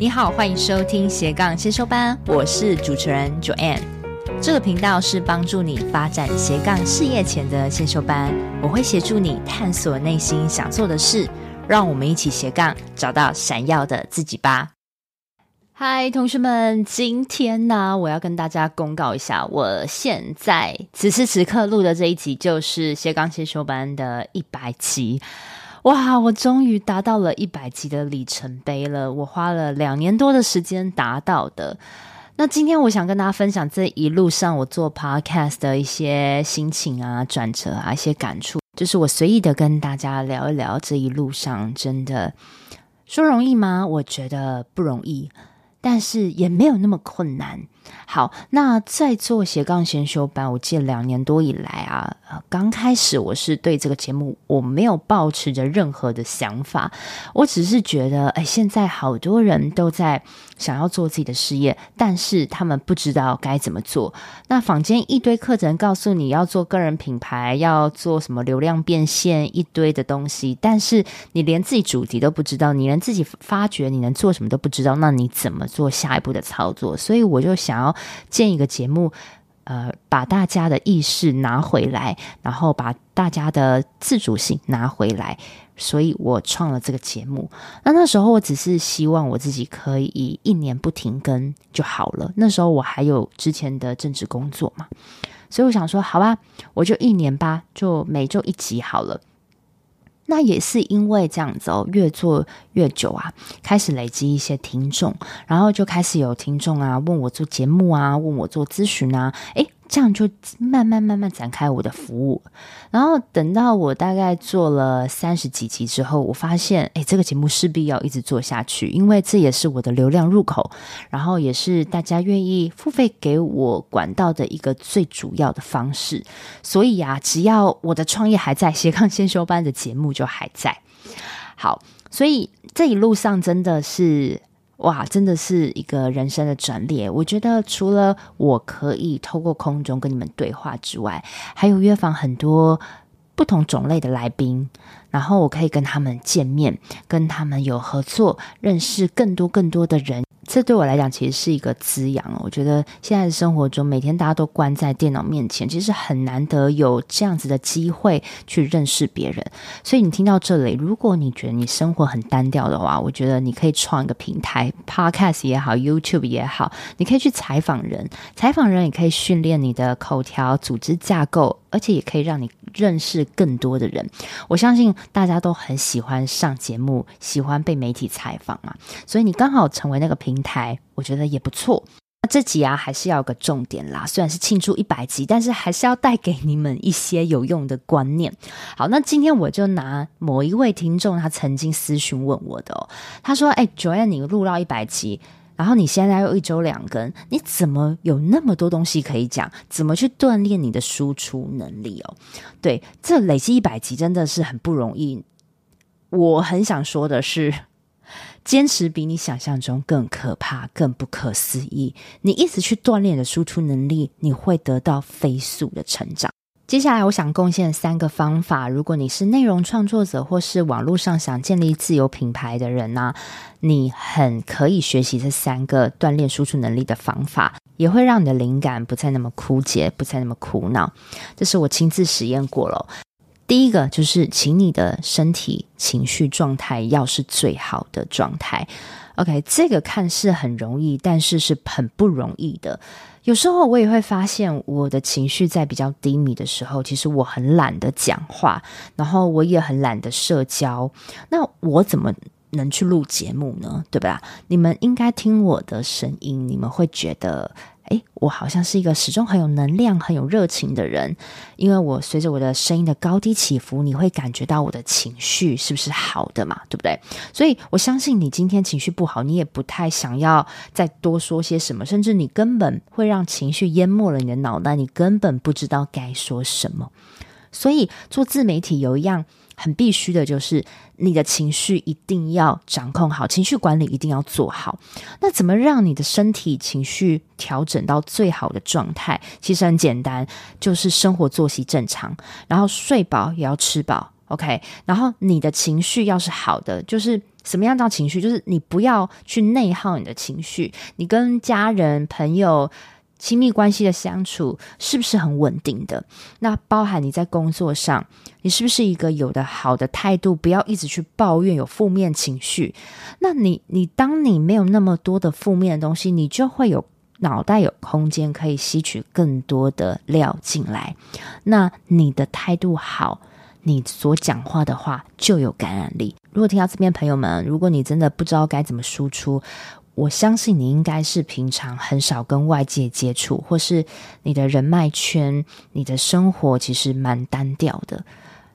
你好，欢迎收听斜杠先修班，我是主持人 Joanne。这个频道是帮助你发展斜杠事业前的先修班，我会协助你探索内心想做的事，让我们一起斜杠找到闪耀的自己吧。嗨，同学们，今天呢，我要跟大家公告一下，我现在此时此刻录的这一集就是斜杠先修班的一百集。哇！我终于达到了一百集的里程碑了，我花了两年多的时间达到的。那今天我想跟大家分享这一路上我做 podcast 的一些心情啊、转折啊、一些感触，就是我随意的跟大家聊一聊这一路上，真的说容易吗？我觉得不容易。但是也没有那么困难。好，那在做斜杠先修班，我记得两年多以来啊，刚开始我是对这个节目我没有抱持着任何的想法，我只是觉得，哎，现在好多人都在想要做自己的事业，但是他们不知道该怎么做。那坊间一堆课程告诉你要做个人品牌，要做什么流量变现，一堆的东西，但是你连自己主题都不知道，你连自己发掘你能做什么都不知道，那你怎么做下一步的操作？所以我就想想要建一个节目，呃，把大家的意识拿回来，然后把大家的自主性拿回来，所以我创了这个节目。那那时候我只是希望我自己可以一年不停更就好了。那时候我还有之前的政治工作嘛，所以我想说，好吧，我就一年吧，就每周一集好了。那也是因为这样子哦，越做越久啊，开始累积一些听众，然后就开始有听众啊问我做节目啊，问我做咨询啊，诶。这样就慢慢慢慢展开我的服务，然后等到我大概做了三十几集之后，我发现，哎，这个节目势必要一直做下去，因为这也是我的流量入口，然后也是大家愿意付费给我管道的一个最主要的方式。所以啊，只要我的创业还在，斜杠先修班的节目就还在。好，所以这一路上真的是。哇，真的是一个人生的转捩。我觉得除了我可以透过空中跟你们对话之外，还有约访很多不同种类的来宾，然后我可以跟他们见面，跟他们有合作，认识更多更多的人。这对我来讲其实是一个滋养。我觉得现在的生活中，每天大家都关在电脑面前，其实很难得有这样子的机会去认识别人。所以你听到这里，如果你觉得你生活很单调的话，我觉得你可以创一个平台，Podcast 也好，YouTube 也好，你可以去采访人，采访人也可以训练你的口条、组织架构，而且也可以让你认识更多的人。我相信大家都很喜欢上节目，喜欢被媒体采访嘛，所以你刚好成为那个平台，我觉得也不错。那这集啊，还是要有个重点啦。虽然是庆祝一百集，但是还是要带给你们一些有用的观念。好，那今天我就拿某一位听众他曾经私询问我的哦，他说：“哎，Joanne，你录到一百集，然后你现在又一周两更，你怎么有那么多东西可以讲？怎么去锻炼你的输出能力哦？”对，这累积一百集真的是很不容易。我很想说的是。坚持比你想象中更可怕、更不可思议。你一直去锻炼你的输出能力，你会得到飞速的成长。接下来，我想贡献三个方法。如果你是内容创作者，或是网络上想建立自由品牌的人呢、你很可以学习这三个锻炼输出能力的方法，也会让你的灵感不再那么枯竭，不再那么苦恼。这是我亲自实验过了。第一个就是，请你的身体情绪状态要是最好的状态。OK，这个看似很容易，但是是很不容易的。有时候我也会发现，我的情绪在比较低迷的时候，其实我很懒得讲话，然后我也很懒得社交。那我怎么能去录节目呢？对吧？你们应该听我的声音，你们会觉得。诶，我好像是一个始终很有能量、很有热情的人，因为我随着我的声音的高低起伏，你会感觉到我的情绪是不是好的嘛？对不对？所以我相信你今天情绪不好，你也不太想要再多说些什么，甚至你根本会让情绪淹没了你的脑袋，你根本不知道该说什么。所以做自媒体有一样。很必须的就是你的情绪一定要掌控好，情绪管理一定要做好。那怎么让你的身体情绪调整到最好的状态？其实很简单，就是生活作息正常，然后睡饱也要吃饱。OK，然后你的情绪要是好的，就是什么样叫情绪？就是你不要去内耗你的情绪。你跟家人、朋友、亲密关系的相处是不是很稳定的？那包含你在工作上，你是不是一个有的好的态度？不要一直去抱怨，有负面情绪。那你，你当你没有那么多的负面的东西，你就会有脑袋有空间可以吸取更多的料进来。那你的态度好。你所讲话的话就有感染力。如果听到这边朋友们，如果你真的不知道该怎么输出，我相信你应该是平常很少跟外界接触，或是你的人脉圈、你的生活其实蛮单调的。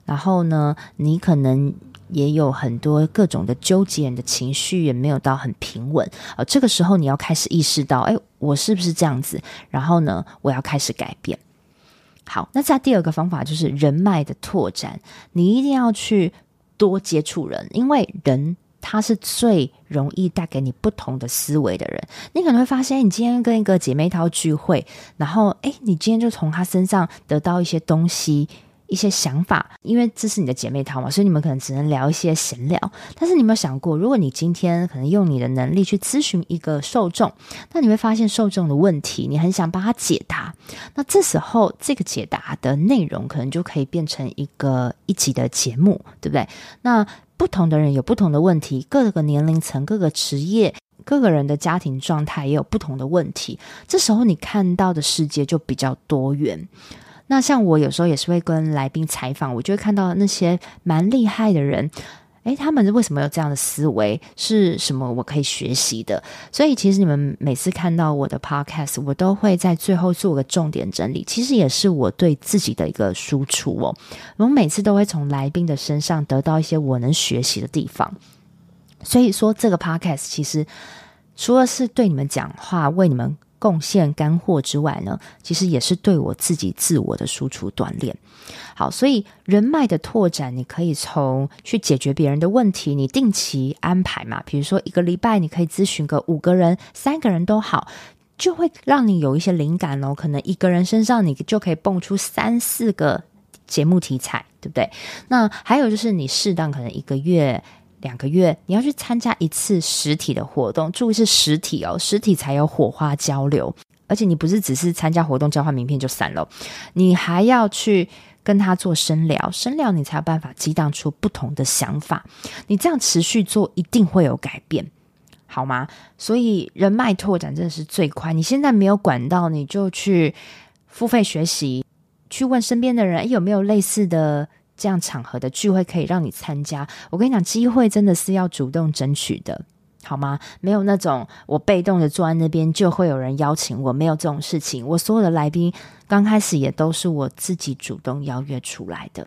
然后呢，你可能也有很多各种的纠结，你的情绪也没有到很平稳。而这个时候你要开始意识到，哎，我是不是这样子？然后呢，我要开始改变。好，那再第二个方法就是人脉的拓展，你一定要去多接触人，因为人他是最容易带给你不同的思维的人。你可能会发现，你今天跟一个姐妹淘聚会，然后诶，你今天就从她身上得到一些东西。一些想法，因为这是你的姐妹淘嘛，所以你们可能只能聊一些闲聊。但是你有没有想过，如果你今天可能用你的能力去咨询一个受众，那你会发现受众的问题，你很想帮他解答。那这时候这个解答的内容可能就可以变成一个一集的节目，对不对？那不同的人有不同的问题，各个年龄层、各个职业、各个人的家庭状态也有不同的问题。这时候你看到的世界就比较多元。那像我有时候也是会跟来宾采访，我就会看到那些蛮厉害的人，诶，他们为什么有这样的思维？是什么我可以学习的？所以其实你们每次看到我的 podcast，我都会在最后做个重点整理，其实也是我对自己的一个输出哦。我每次都会从来宾的身上得到一些我能学习的地方，所以说这个 podcast 其实除了是对你们讲话，为你们。贡献干货之外呢，其实也是对我自己自我的输出锻炼。好，所以人脉的拓展，你可以从去解决别人的问题，你定期安排嘛，比如说一个礼拜你可以咨询个五个人、三个人都好，就会让你有一些灵感哦。可能一个人身上你就可以蹦出三四个节目题材，对不对？那还有就是你适当可能一个月。两个月，你要去参加一次实体的活动，注意是实体哦，实体才有火花交流。而且你不是只是参加活动交换名片就散了，你还要去跟他做深聊，深聊你才有办法激荡出不同的想法。你这样持续做，一定会有改变，好吗？所以人脉拓展真的是最快。你现在没有管道，你就去付费学习，去问身边的人，有没有类似的。这样场合的聚会可以让你参加，我跟你讲，机会真的是要主动争取的，好吗？没有那种我被动的坐在那边就会有人邀请我，没有这种事情。我所有的来宾刚开始也都是我自己主动邀约出来的。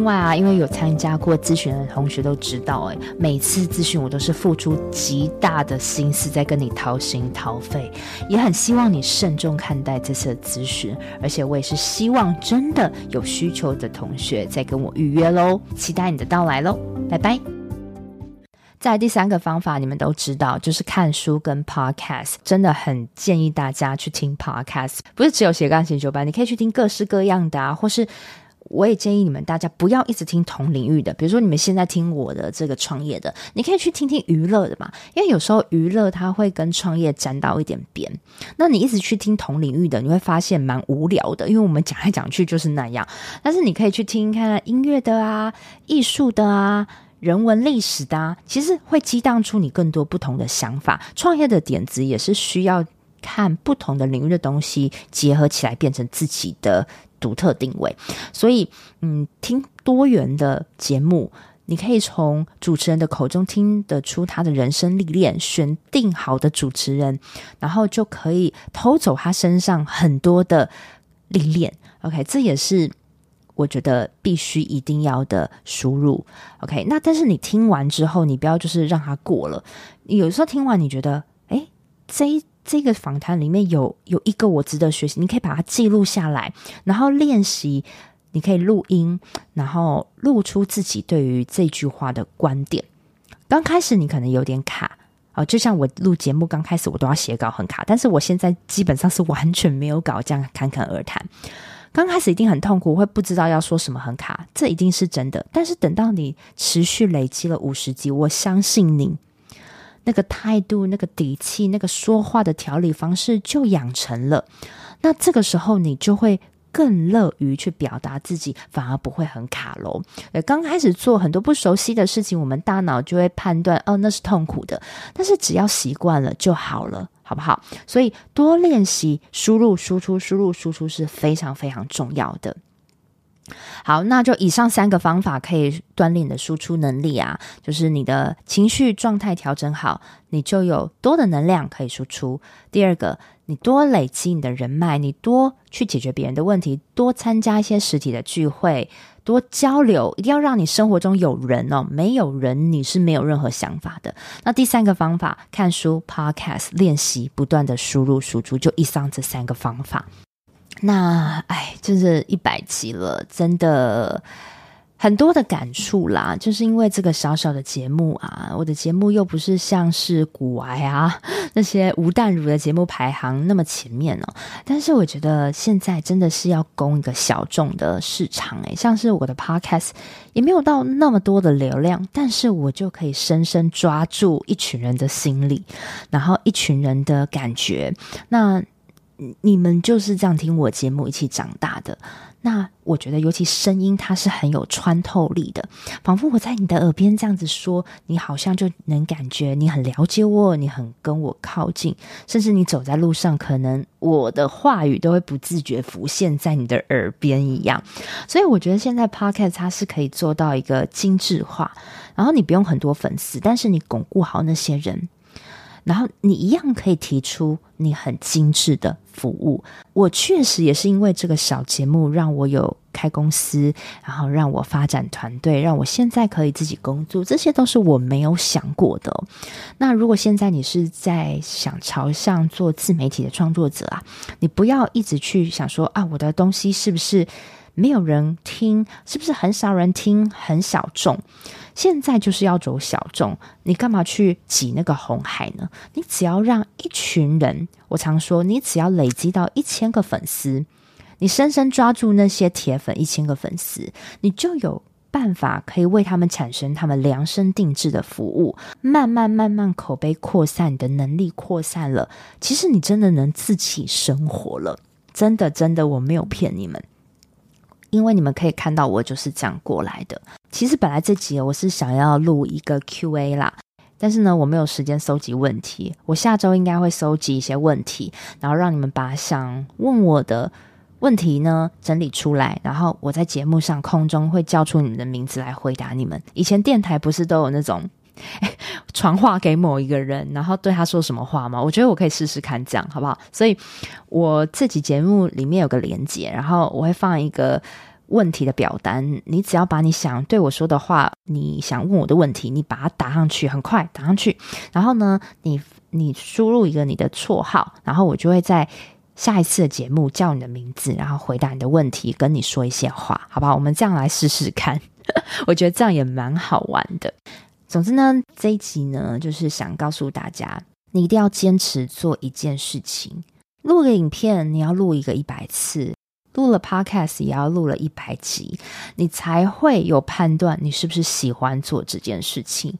另外啊，因为有参加过咨询的同学都知道，哎，每次咨询我都是付出极大的心思在跟你掏心掏肺，也很希望你慎重看待这次的咨询，而且我也是希望真的有需求的同学再跟我预约喽，期待你的到来喽，拜拜。再来第三个方法，你们都知道，就是看书跟 podcast，真的很建议大家去听 podcast，不是只有斜杠型酒吧，你可以去听各式各样的啊，或是。我也建议你们大家不要一直听同领域的，比如说你们现在听我的这个创业的，你可以去听听娱乐的嘛，因为有时候娱乐它会跟创业沾到一点边。那你一直去听同领域的，你会发现蛮无聊的，因为我们讲来讲去就是那样。但是你可以去听看音乐的啊、艺术的啊、人文历史的啊，其实会激荡出你更多不同的想法。创业的点子也是需要。看不同的领域的东西结合起来变成自己的独特定位，所以嗯听多元的节目，你可以从主持人的口中听得出他的人生历练，选定好的主持人，然后就可以偷走他身上很多的历练，OK 这也是我觉得必须一定要的输入，OK 那但是你听完之后你不要就是让他过了，有时候听完你觉得诶这一。这个访谈里面有有一个我值得学习，你可以把它记录下来，然后练习。你可以录音，然后录出自己对于这句话的观点。刚开始你可能有点卡哦，就像我录节目，刚开始我都要写稿很卡，但是我现在基本上是完全没有稿。这样侃侃而谈，刚开始一定很痛苦，会不知道要说什么，很卡。这一定是真的，但是等到你持续累积了五十集，我相信你。那个态度，那个底气，那个说话的调理方式就养成了。那这个时候你就会更乐于去表达自己，反而不会很卡龙。呃，刚开始做很多不熟悉的事情，我们大脑就会判断哦，那是痛苦的。但是只要习惯了就好了，好不好？所以多练习输入输出，输入输出是非常非常重要的。好，那就以上三个方法可以锻炼你的输出能力啊。就是你的情绪状态调整好，你就有多的能量可以输出。第二个，你多累积你的人脉，你多去解决别人的问题，多参加一些实体的聚会，多交流。一定要让你生活中有人哦，没有人，你是没有任何想法的。那第三个方法，看书、Podcast、练习，不断的输入输出。就以上这三个方法。那哎，就是一百集了，真的很多的感触啦。就是因为这个小小的节目啊，我的节目又不是像是古玩啊 那些吴淡如的节目排行那么前面哦。但是我觉得现在真的是要攻一个小众的市场哎，像是我的 podcast 也没有到那么多的流量，但是我就可以深深抓住一群人的心理，然后一群人的感觉。那。你们就是这样听我节目一起长大的。那我觉得，尤其声音，它是很有穿透力的，仿佛我在你的耳边这样子说，你好像就能感觉你很了解我，你很跟我靠近，甚至你走在路上，可能我的话语都会不自觉浮现在你的耳边一样。所以我觉得现在 Podcast 它是可以做到一个精致化，然后你不用很多粉丝，但是你巩固好那些人，然后你一样可以提出你很精致的服务。我确实也是因为这个小节目让我有开公司然后让我发展团队让我现在可以自己工作这些都是我没有想过的那如果现在你是在想朝向做自媒体的创作者啊你不要一直去想说啊我的东西是不是没有人听是不是很少人听很小众？现在就是要走小众你干嘛去挤那个红海呢？你只要让一群人我常说你只要累积到一千个粉丝你深深抓住那些铁粉一千个粉丝你就有办法可以为他们产生他们量身定制的服务慢慢慢慢口碑扩散你的能力扩散了其实你真的能自己生活了。真的真的我没有骗你们。因为你们可以看到我就是这样过来的。其实本来这集我是想要录一个 qa 啦但是呢我没有时间搜集问题。我下周应该会搜集一些问题然后让你们把想问我的问题呢整理出来然后我在节目上空中会叫出你们的名字来回答你们。以前电台不是都有那种传话给某一个人然后对他说什么话吗我觉得我可以试试看这样好不好所以我自己节目里面有个连接然后我会放一个问题的表单你只要把你想对我说的话你想问我的问题你把它打上去很快打上去。然后呢你你输入一个你的绰号然后我就会在下一次的节目叫你的名字然后回答你的问题跟你说一些话好不好？我们这样来试试看。我觉得这样也蛮好玩的。总之呢这一集呢就是想告诉大家你一定要坚持做一件事情。录个影片你要录一个一百次录了 podcast 也要录了一百集你才会有判断你是不是喜欢做这件事情。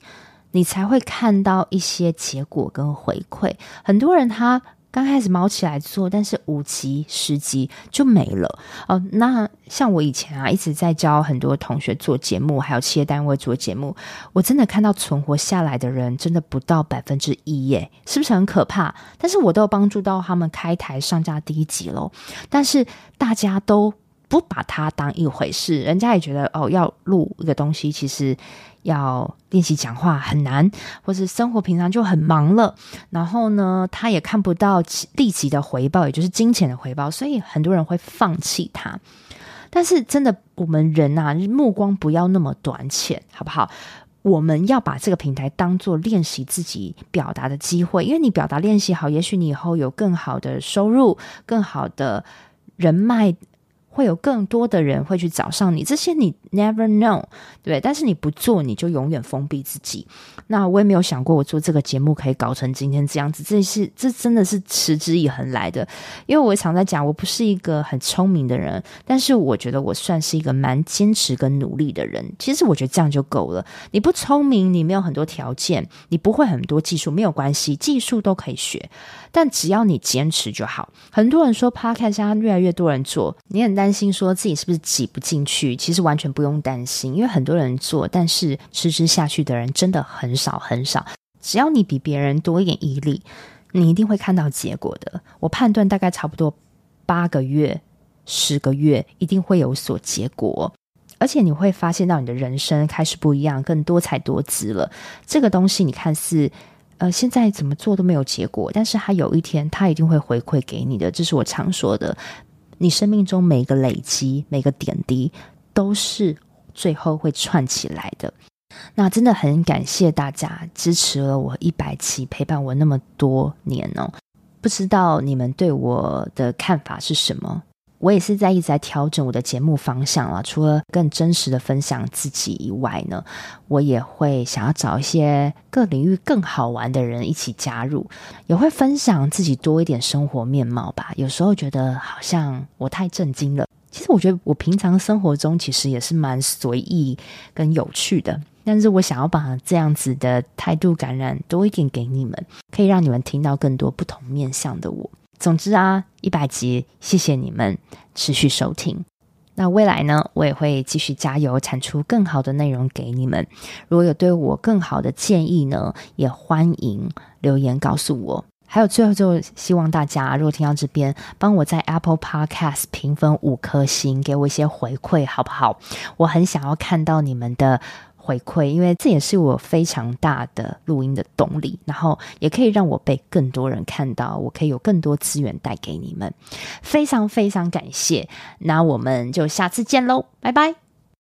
你才会看到一些结果跟回馈。很多人他刚开始毛起来做，但是五级、十级就没了哦。那像我以前啊，一直在教很多同学做节目，还有企业单位做节目，我真的看到存活下来的人真的不到百分之一耶，是不是很可怕？但是我都有帮助到他们开台上架第一集喽。但是大家都不把它当一回事，人家也觉得哦，要录一个东西，其实。要练习讲话很难，或是生活平常就很忙了，然后呢，他也看不到立即的回报，也就是金钱的回报，所以很多人会放弃他。但是真的，我们人啊，目光不要那么短浅，好不好？我们要把这个平台当做练习自己表达的机会，因为你表达练习好，也许你以后有更好的收入，更好的人脉。会有更多的人会去找上你，这些你 never know，对，但是你不做，你就永远封闭自己。那我也没有想过，我做这个节目可以搞成今天这样子，这是这真的是持之以恒来的。因为我常在讲，我不是一个很聪明的人，但是我觉得我算是一个蛮坚持跟努力的人。其实我觉得这样就够了。你不聪明，你没有很多条件，你不会很多技术，没有关系，技术都可以学。但只要你坚持就好。很多人说 Podcast 现在越来越多人做，你很担担心说自己是不是挤不进去？其实完全不用担心，因为很多人做，但是持之下去的人真的很少很少。只要你比别人多一点毅力，你一定会看到结果的。我判断大概差不多八个月、十个月，一定会有所结果，而且你会发现到你的人生开始不一样，更多彩多姿了。这个东西你看似。呃，现在怎么做都没有结果，但是他有一天，他一定会回馈给你的。这是我常说的，你生命中每个累积、每个点滴，都是最后会串起来的。那真的很感谢大家支持了我一百期，陪伴我那么多年哦。不知道你们对我的看法是什么？我也是在一直在调整我的节目方向了。除了更真实的分享自己以外呢，我也会想要找一些各领域更好玩的人一起加入，也会分享自己多一点生活面貌吧。有时候觉得好像我太震惊了，其实我觉得我平常生活中其实也是蛮随意跟有趣的。但是我想要把这样子的态度感染多一点给你们，可以让你们听到更多不同面向的我。总之啊，一百集，谢谢你们持续收听。那未来呢，我也会继续加油，产出更好的内容给你们。如果有对我更好的建议呢，也欢迎留言告诉我。还有最后就希望大家，如果听到这边，帮我在 Apple Podcast 评分五颗星，给我一些回馈，好不好？我很想要看到你们的。回馈，因为这也是我非常大的录音的动力，然后也可以让我被更多人看到，我可以有更多资源带给你们，非常非常感谢。那我们就下次见喽，拜拜。